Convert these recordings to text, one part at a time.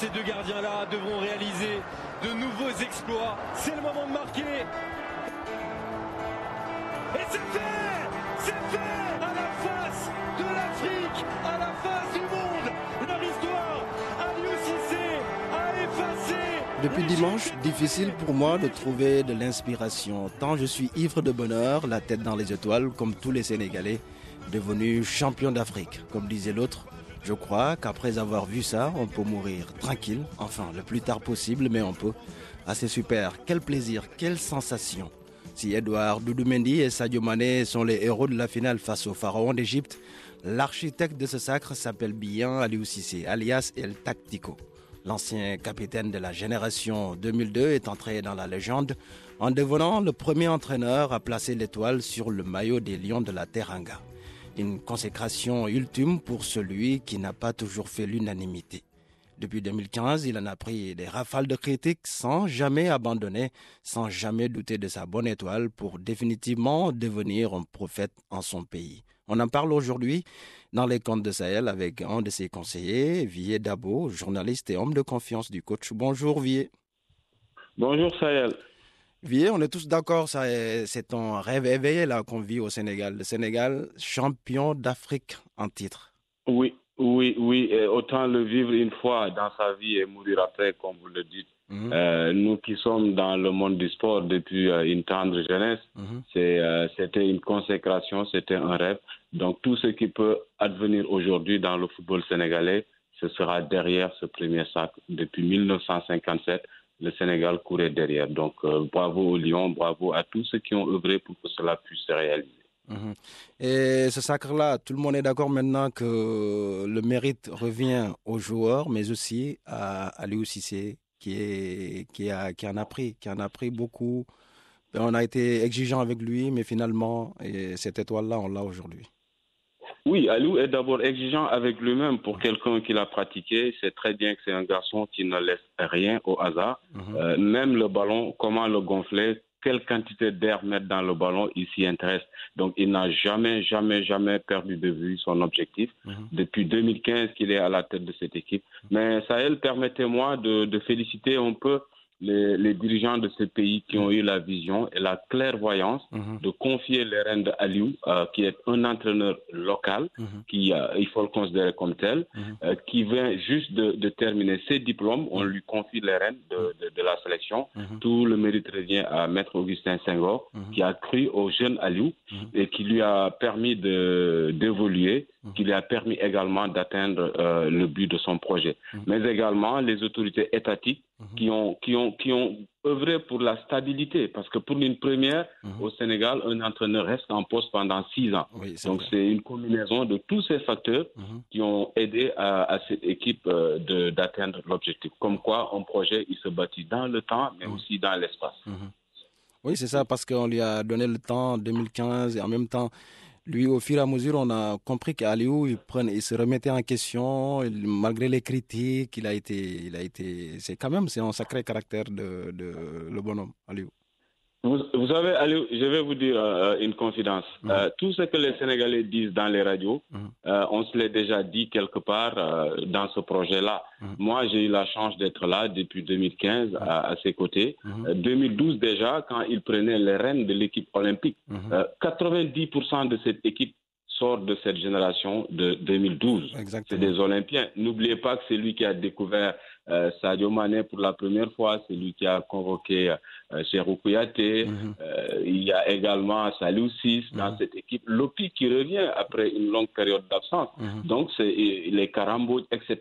Ces deux gardiens-là devront réaliser de nouveaux exploits. C'est le moment de marquer. Et c'est fait C'est fait À la face de l'Afrique, à la face du monde Leur histoire, Aliou Cissé a effacé Depuis dimanche, difficile pour moi de trouver de l'inspiration, tant je suis ivre de bonheur, la tête dans les étoiles, comme tous les Sénégalais, devenus champions d'Afrique. Comme disait l'autre, je crois qu'après avoir vu ça, on peut mourir tranquille, enfin le plus tard possible, mais on peut. Ah c'est super, quel plaisir, quelle sensation. Si Edouard Doudoumendi et Sadio Mané sont les héros de la finale face au pharaon d'Égypte, l'architecte de ce sacre s'appelle bien Aliou Cissé, alias El Tactico. L'ancien capitaine de la génération 2002 est entré dans la légende en devenant le premier entraîneur à placer l'étoile sur le maillot des Lions de la Teranga. Une consécration ultime pour celui qui n'a pas toujours fait l'unanimité. Depuis 2015, il en a pris des rafales de critiques sans jamais abandonner, sans jamais douter de sa bonne étoile pour définitivement devenir un prophète en son pays. On en parle aujourd'hui dans les contes de Sahel avec un de ses conseillers, Vier Dabo, journaliste et homme de confiance du coach. Bonjour Vier. Bonjour Sahel. Vier, on est tous d'accord, est- c'est un rêve éveillé là qu'on vit au Sénégal. Le Sénégal, champion d'Afrique en titre. Oui, oui, oui. et autant le vivre une fois dans sa vie et mourir après, comme vous le dites. Mhm, Euh, nous qui sommes dans le monde du sport depuis euh, une tendre jeunesse, mhm. euh, c'était une consécration, c'était un rêve. Donc tout ce qui peut advenir aujourd'hui dans le football sénégalais, ce sera derrière ce premier sac. Depuis 1957, le Sénégal courait derrière. Donc euh, bravo aux Lions, bravo à tous ceux qui ont œuvré pour que cela puisse se réaliser. Mhm. Et ce sacre-là, tout le monde est d'accord maintenant que le mérite revient aux joueurs, mais aussi à Aliou Cissé, qui, a, qui en a pris, qui en a pris beaucoup. Et on a été exigeant avec lui, mais finalement, et cette étoile-là, on l'a aujourd'hui. Oui, Aliou est d'abord exigeant avec lui-même pour quelqu'un qui l'a pratiqué. C'est très bien que c'est un garçon qui ne laisse rien au hasard. Mhm. Euh, même le ballon, comment le gonfler, quelle quantité d'air mettre dans le ballon, il s'y intéresse. Donc il n'a jamais, jamais, jamais perdu de vue son objectif. Mhm. Depuis 2015 qu'il est à la tête de cette équipe. Mais Sahel, permettez-moi de, de féliciter un peu les, les dirigeants de ce pays qui ont eu la vision et la clairvoyance Mhm. de confier les rênes de Aliou, euh, qui est un entraîneur local, Mhm. qui, euh, il faut le considérer comme tel, euh, qui vient juste de, de terminer ses diplômes. On lui confie les rênes de, de- de la sélection. Tout le mérite revient à Maître Augustin Senghor, qui a cru au jeune Aliou et qui lui a permis d'évoluer. Qui lui a permis également d'atteindre euh, le but de son projet. Mhm. Mais également les autorités étatiques Mhm. qui ont, qui ont, qui ont œuvré pour la stabilité. Parce que pour une première, Mhm. au Sénégal, un entraîneur reste en poste pendant six ans. Oui, Donc c'est une combinaison de tous ces facteurs Mhm. qui ont aidé à, à cette équipe euh, de- d'atteindre l'objectif. Comme quoi, un projet, il se bâtit dans le temps, mais Mhm. aussi dans l'espace. Mhm. Oui, c'est ça, parce qu'on lui a donné le temps en 2015 et en même temps, lui, au fur et à mesure, on a compris qu'Aliou, il, prenait- il se remettait en question, il- malgré les critiques, il a été, il a été, c'est quand même, c'est un sacré caractère de, de le bonhomme, Aliou. Vous, vous savez, je vais vous dire euh, une confidence. Mhm. Euh, tout ce que les Sénégalais disent dans les radios, Mhm. euh, on se l'est déjà dit quelque part dans ce projet-là. Mhm. Moi, j'ai eu la chance d'être là depuis 2015 à, à ses côtés. Mhm. Euh, 2012 déjà, quand il prenait les rênes de l'équipe olympique. Mhm. Euh, 90% de cette équipe sort de cette génération de 2012. C'est des Olympiens. N'oubliez pas que c'est lui qui a découvert euh, Sadio Mané pour la première fois, c'est lui qui a convoqué euh, Cheikhou Kouyaté. Mhm. Euh, il y a également Salou dans Mhm. cette équipe. Lopi qui revient après une longue période d'absence. Mhm. Donc, c'est les Carambo, etc.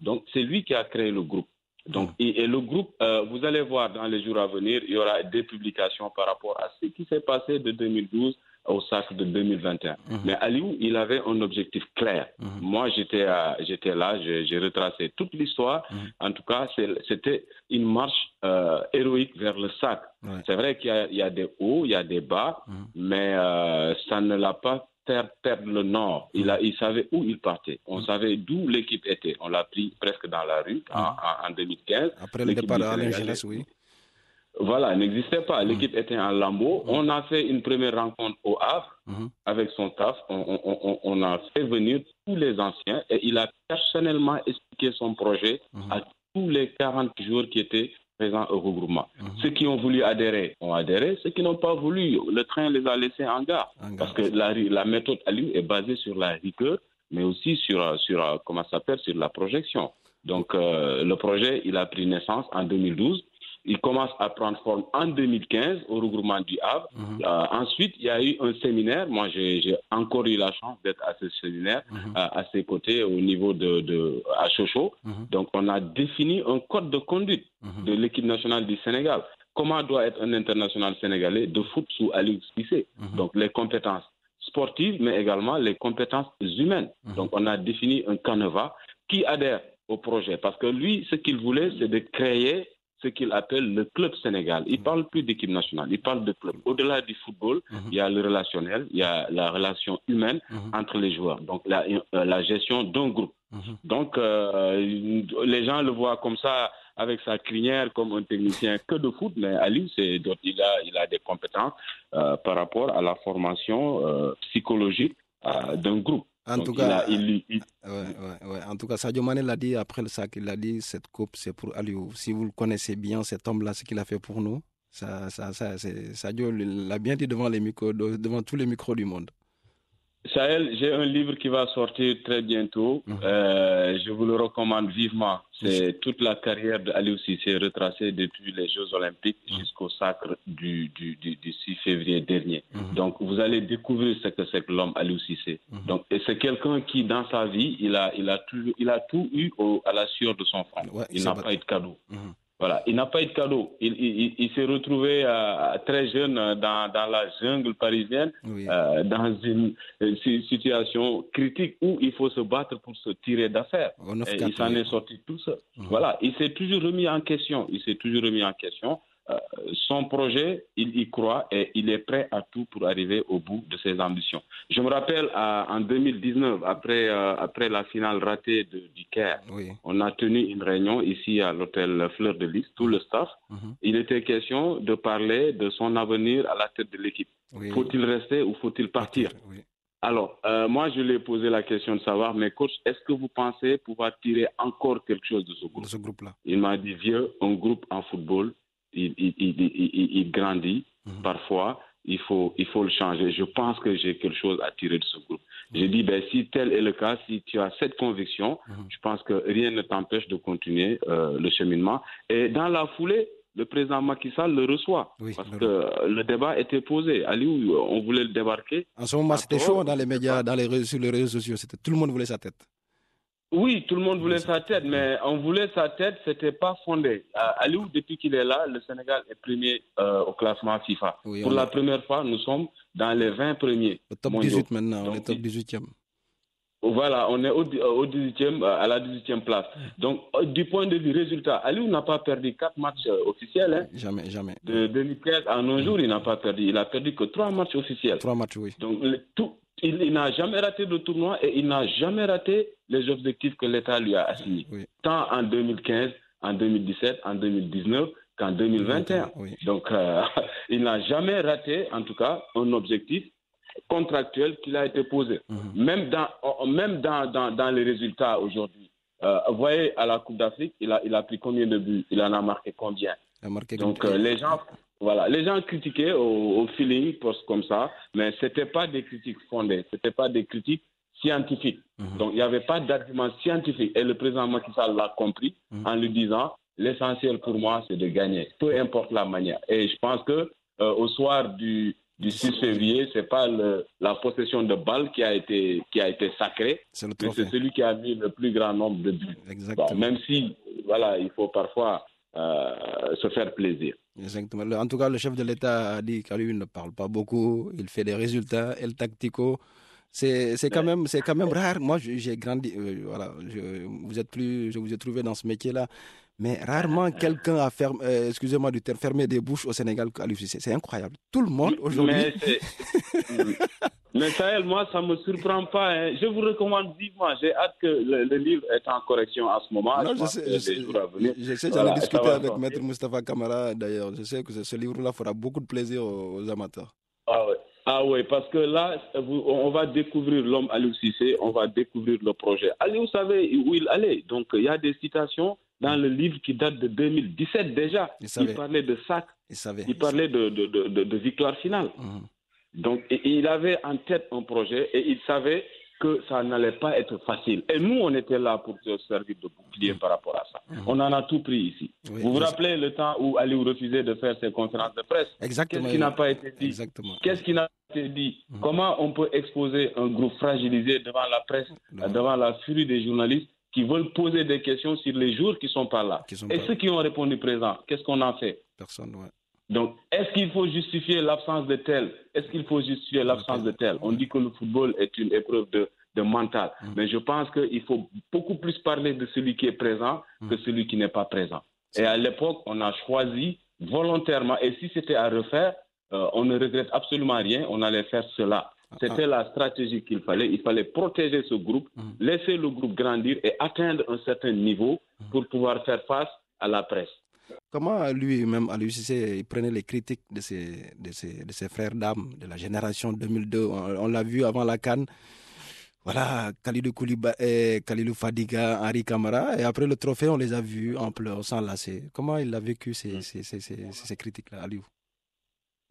Donc, c'est lui qui a créé le groupe. Donc, et, et le groupe, euh, vous allez voir dans les jours à venir, il y aura des publications par rapport à ce qui s'est passé de 2012 au sacre de 2021. Mais Aliou, il avait un objectif clair. Moi, j'étais j'étais là, j'ai retracé toute l'histoire. En tout cas, c'était une marche euh, héroïque vers le. Ouais. C'est vrai qu'il y, a- il y a des hauts, il y a des bas, mais euh, ça ne l'a pas perdre le nord. Il, a, il savait où il partait. On savait d'où l'équipe était. On l'a pris presque dans la rue en, en- en 2015. Après le départ Sénégal l'ingénieur, oui. Voilà, n'existait pas. L'équipe était en lambeau. On a fait une première rencontre au Havre Mhm. avec son staff. On, on- on- on a fait venir tous les anciens et il a personnellement expliqué son projet à tous les 40 joueurs qui étaient présents au regroupement. Ceux qui ont voulu adhérer ont adhéré. Ceux qui n'ont pas voulu, le train les a laissés en gare. En gare. Parce que la, la méthode Aliou est basée sur la rigueur, mais aussi sur, sur euh, comment ça sur la projection. Donc, euh, le projet, il a pris naissance en 2012. Il commence à prendre forme en 2015 au regroupement du Havre. Mhm. Euh, ensuite, il y a eu un séminaire. Moi, j'ai encore eu la chance d'être à ce séminaire, Mhm. euh, à ses côtés, au niveau de, de à Chocho. Mhm. Donc, on a défini un code de conduite de l'équipe nationale du Sénégal. Comment doit être un international sénégalais de foot sous Aliou Cissé? Donc, les compétences sportives, mais également les compétences humaines. Donc, on a défini un canevas qui adhère au projet. Parce que lui, ce qu'il voulait, c'est de créer ce qu'il appelle le club Sénégal. Il parle plus d'équipe nationale, il parle de club. Au-delà du football, Mhm. il y a le relationnel, il y a la relation humaine Mhm. entre les joueurs. Donc, la, euh, la gestion d'un groupe. Donc, euh, les gens le voient comme ça, avec sa crinière, comme un technicien que de foot, mais Ali, il, a, il a des compétences euh, par rapport à la formation euh, psychologique d'un groupe. En Donc, tout il cas, a- il- il- Ouais, ouais, ouais. En tout cas, Sadio Mané l'a dit après le sac. Il a dit cette coupe, c'est pour Aliou. Si vous le connaissez bien, cet homme-là, ce qu'il a fait pour nous, ça, ça, ça, Sadio l'a bien dit devant, les micros, de- devant tous les micros du monde. Sahel, j'ai un livre qui va sortir très bientôt. Mhm. Euh, je vous le recommande vivement. C'est toute la carrière d'Aliou Cissé retracée depuis les Jeux Olympiques Mhm. jusqu'au sacre du, du, du, du 6 février dernier. Mhm. Donc, vous allez découvrir ce que c'est que l'homme Aliou Cissé. Mhm. Donc, c'est quelqu'un qui, dans sa vie, il a, il a, tout, il a tout eu au- à la sueur de son front. Ouais, il n'a pas eu de cadeau. Voilà, il n'a pas eu de cadeau. Il, il, il- il s'est retrouvé euh, très jeune euh, dans, dans la jungle parisienne, Oui. euh, dans une, si- situation critique où il faut se battre pour se tirer d'affaire. Au 9 Et il s'en est sorti tout seul. Mhm. Voilà, il s'est toujours remis en question. Il s'est toujours remis en question. Euh, son projet, il y croit et il est prêt à tout pour arriver au bout de ses ambitions. Je me rappelle à- en 2019, après, euh, après la finale ratée de, du Caire, Oui. on a tenu une réunion ici à l'hôtel Fleur de Lys, tout le staff. Mhm. Il était question de parler de son avenir à la tête de l'équipe. Oui. Faut-il rester ou faut-il partir? Oui. Alors, euh, moi, je lui ai posé la question de savoir, mais coach, est-ce que vous pensez pouvoir tirer encore quelque chose de ce groupe? De ce groupe-là. Il m'a dit, vieux, un groupe en football, il, il, il, il- il- il grandit. Mhm. Parfois, il faut, il faut le changer. Je pense que j'ai quelque chose à tirer de ce groupe. J'ai dit, ben, si tel est le cas, si tu as cette conviction, Mhm. je pense que rien ne t'empêche de continuer euh, le cheminement. Et dans la foulée, le président Macky Sall le reçoit. Oui, parce le- que le débat était posé. Aliou, on voulait le débarquer. En ce moment, c'était chaud dans les médias, dans les sur les réseaux sociaux. Tout le monde voulait sa tête. Oui, tout le monde voulait sa tête, mais on voulait sa tête, c'était pas fondé. Euh, Aliou, depuis qu'il est là, le Sénégal est premier euh, au classement FIFA. Oui, Pour la première fois, nous sommes dans les 20 premiers. Le top mondiaux. 18 maintenant, on est top il- 18e. Voilà, on est au, au 18e, euh, à la 18e place. Donc, euh, du point de vue résultat, Aliou n'a pas perdu quatre matchs officiels. hein. Jamais, jamais. De 2015 à nos jours, il n'a pas perdu. Il a perdu que trois matchs officiels. Trois matchs, oui. Donc, le- tout, il, il n'a jamais raté de tournoi et il n'a jamais raté les objectifs que l'État lui a assignés. Oui. Tant en 2015, en 2017, en 2019 qu'en 2021. Oui. Donc, euh, il n'a jamais raté, en tout cas, un objectif contractuel qui a été posé. Mhm. Même dans, même dans, dans, dans les résultats aujourd'hui. Euh, vous voyez, à la Coupe d'Afrique, il a, il a pris combien de buts? Il en a marqué combien? Il a marqué donc euh, les gens, voilà, les gens critiquaient au, au feeling, comme ça, mais c'était pas des critiques fondées, c'était pas des critiques scientifiques. Mhm. Donc il n'y avait pas d'argument scientifique. Et le président Macky Sall l'a compris Mhm. en lui disant l'essentiel pour moi c'est de gagner, peu importe la manière. Et je pense que euh, au soir du du 6 février, c'est pas le, la possession de balles qui a été qui a été sacrée, C'est celui qui a mis le plus grand nombre de buts. Bon, Exactement. même si, voilà, il faut parfois euh, se faire plaisir. Exactement. En tout cas, le chef de l'État a dit qu'Aliou ne parle pas beaucoup, il fait des résultats, el tactico. C'est quand même c'est quand même rare. Moi, j'ai grandi. Euh, voilà, je, vous êtes plus, je vous ai trouvé dans ce métier-là, mais rarement quelqu'un a fermé, euh, excusez-moi du terme, fermé des bouches au Sénégal. C'est incroyable. Tout le monde aujourd'hui. Mais Sahel, moi, ça ne me surprend pas. Hein. Je vous recommande vivement. J'ai hâte que le, livre est en correction à ce moment. Non, je, sais, je, sais, je sais, j'en ai discuté avec Maître Mustafa Kamara d'ailleurs. Je sais que ce livre-là fera beaucoup de plaisir aux, amateurs. Ah oui, ah ouais, parce que là, on va découvrir l'homme Aliou Cissé, on va découvrir le projet. Aliou savait où il allait. Donc, il y a des citations dans le livre qui date de 2017 déjà. Il, parlait de sac, il, savait. il parlait de, de, de, de victoire finale. Mmh. Donc, il avait en tête un projet et il savait que ça n'allait pas être facile. Et nous, on était là pour se servir de bouclier par rapport à ça. Mhm. On en a tout pris ici. vous vous rappelez le temps où Aliou refusait de faire ses conférences de presse? Exactement. Qu'est-ce qui n'a pas été dit? Qu'est-ce qui n'a pas été dit? Mhm. Comment on peut exposer un groupe fragilisé devant la presse, devant la furie des journalistes qui veulent poser des questions sur les jours qui ne sont pas là? Et ceux qui ont répondu présent, qu'est-ce qu'on a fait? Personne, ouais. Donc, est-ce qu'il faut justifier l'absence de tel? Est-ce qu'il faut justifier l'absence de tel? On dit que le football est une épreuve de, de mental. Mm. Mais je pense qu'il faut beaucoup plus parler de celui qui est présent mm. que celui qui n'est pas présent. Et à l'époque, on a choisi volontairement, et si c'était à refaire, euh, on ne regrette absolument rien, on allait faire cela. Ah, c'était ah. la stratégie qu'il fallait. Il fallait protéger ce groupe, mm. laisser le groupe grandir et atteindre un certain niveau pour pouvoir faire face à la presse. Comment lui-même, à l'UCC, il prenait les critiques de ses, de ses, de ses frères d'âme de la génération 2002 On, l'a vu avant la Cannes. Voilà, Khalilou Kouliba, et Khalilou Fadiga, Henri Kamara. Et après le trophée, on les a vus en pleurs, sans lasser. Comment il a vécu ces, ces, ces, ces critiques-là, Aliou?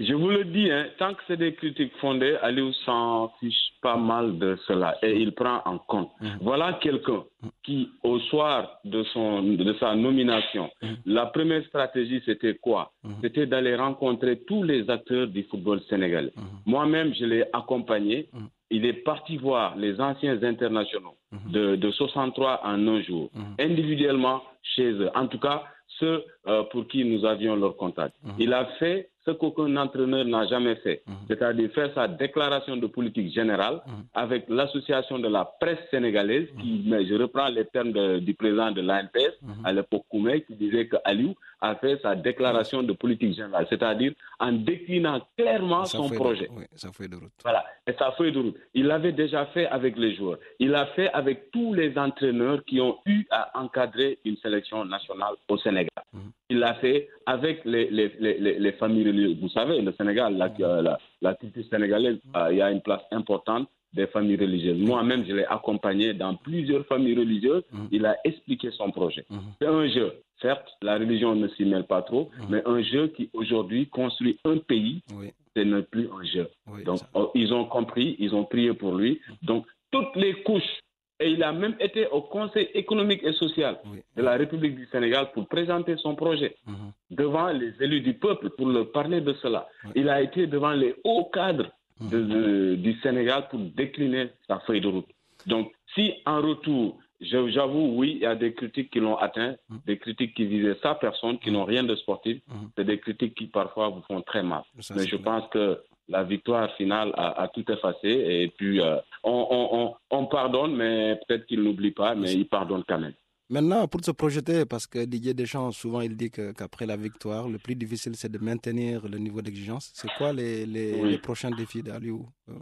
Je vous le dis, hein, tant que c'est des critiques fondées, Aliou s'en fiche pas mal de cela et il prend en compte. Mmh. Voilà quelqu'un qui, au soir de, son, de sa nomination, mmh. la première stratégie, c'était quoi? Mmh. C'était d'aller rencontrer tous les acteurs du football sénégalais. Moi-même, je l'ai accompagné. Il est parti voir les anciens internationaux de, de 63 en un jour, individuellement chez eux. En tout cas, ceux euh, pour qui nous avions leur contact. Il a fait ce qu'aucun entraîneur n'a jamais fait, mhm. c'est-à-dire faire sa déclaration de politique générale mhm. avec l'association de la presse sénégalaise, qui, mhm. mais je reprends les termes du président de l'ANPS, à l'époque Koumé, qui disait que Aliou a fait sa déclaration de politique générale, c'est-à-dire en déclinant clairement son projet. Oui, sa feuille de route. Voilà, et sa feuille de route. Il l'avait déjà fait avec les joueurs. Il l'a fait avec tous les entraîneurs qui ont eu à encadrer une sélection nationale au Sénégal. Il l'a fait avec les, les, les, les, familles religieuses. Vous savez, le Sénégal, la, la, la culture sénégalaise, euh, il y a une place importante des familles religieuses. Moi-même, je l'ai accompagné dans plusieurs familles religieuses. Mm. Il a expliqué son projet. Mm. C'est un jeu. Certes, la religion ne s'y mêle pas trop, mm. mais un jeu qui aujourd'hui construit un pays, ce n'est plus un jeu. Donc, oh, ils ont compris, ils ont prié pour lui. Donc, toutes les couches et il a même été au Conseil économique et social de la République du Sénégal pour présenter son projet mhm. devant les élus du peuple pour leur parler de cela. Il a été devant les hauts cadres du Sénégal pour décliner sa feuille de route. Donc, si en retour, j'avoue, oui, il y a des critiques qui l'ont atteint, mhm. des critiques qui visaient sa personne, qui n'ont rien de sportif, c'est des critiques qui parfois vous font très mal. Mais je pense que la victoire finale a, tout effacé. Et puis, euh, on, pardonne, mais peut-être qu'il n'oublie pas, mais il pardonne quand même. Maintenant, pour se projeter, parce que Didier Deschamps, souvent, il dit qu'après la victoire, le plus difficile, c'est de maintenir le niveau d'exigence. C'est quoi les, les, prochains défis d'Aliou euh?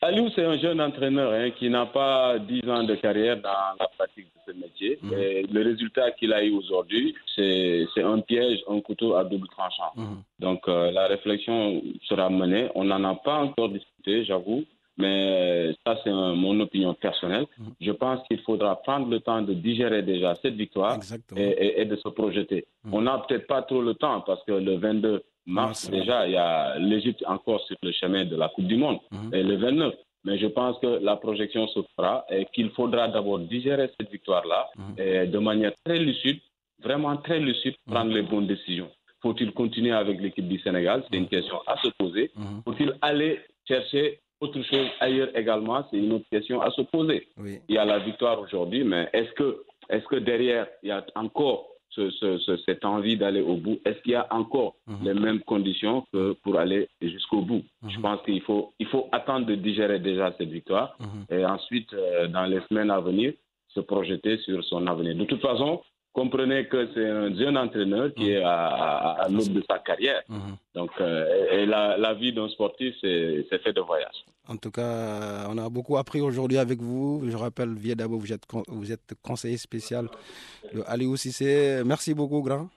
Aliou, c'est un jeune entraîneur hein, qui n'a pas 10 ans de carrière dans la pratique de ce métier. Et le résultat qu'il a eu aujourd'hui, c'est un piège, un couteau à double tranchant. Mhm. Donc euh, la réflexion sera menée. On n'en a pas encore discuté, j'avoue, mais ça c'est mon opinion personnelle. Mhm. Je pense qu'il faudra prendre le temps de digérer déjà cette victoire et, et, de se projeter. On n'a peut-être pas trop le temps parce que le 22 mars, déjà, il y a l'Égypte encore sur le chemin de la Coupe du Monde, mhm. et le 29. Mais je pense que la projection se fera et qu'il faudra d'abord digérer cette victoire-là et de manière très lucide, vraiment très lucide, prendre les bonnes décisions. Faut-il continuer avec l'équipe du Sénégal? C'est une question à se poser. Faut-il aller chercher autre chose ailleurs également C'est une autre question à se poser. Il y a la victoire aujourd'hui, mais est-ce que, est que derrière, il y a encore cette envie d'aller au bout, est-ce qu'il y a encore mhm. les mêmes conditions que pour aller jusqu'au bout? Mhm. Je pense qu'il faut, il faut attendre de digérer déjà cette victoire mhm. et ensuite, euh, dans les semaines à venir, se projeter sur son avenir. De toute façon, comprenez que c'est un jeune entraîneur qui est à, à, l'aube de sa carrière. Donc, euh, et la, la, vie d'un sportif, c'est fait de voyage. En tout cas, on a beaucoup appris aujourd'hui avec vous. Je rappelle, Viedabo, vous êtes, vous êtes conseiller spécial de Aliou Sissé. Merci beaucoup, grand.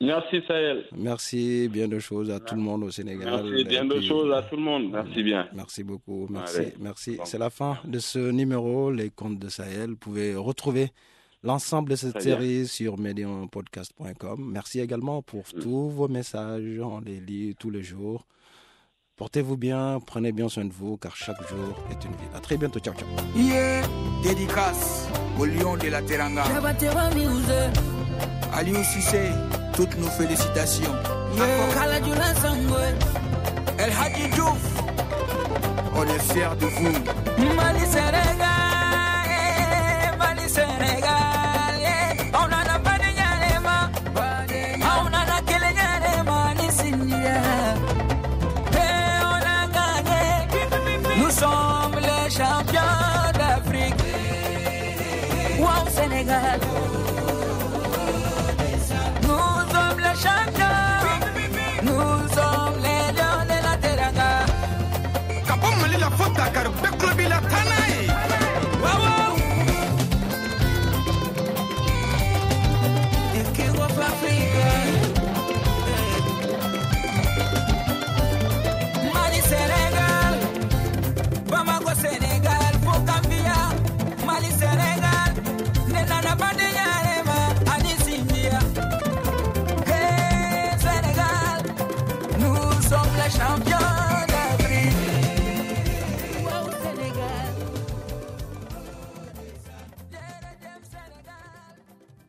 Merci, Sahel. Merci, bien de choses à tout le monde au Sénégal. Merci, bien de choses à tout le monde. Merci bien. Merci beaucoup. Merci. merci. C'est la fin de ce numéro, Les Comptes de Sahel. Vous pouvez retrouver l'ensemble de cette série sur mediumpodcast.com. Merci également pour mm. tous vos messages. On les lit tous les jours. Portez-vous bien, prenez bien soin de vous, car chaque jour est une vie. A très bientôt, ciao, ciao. Yeah, dédicace au lion de la Teranga. Aliou Sissé, toutes nos félicitations. El Hadji Diouf, on est fiers de vous.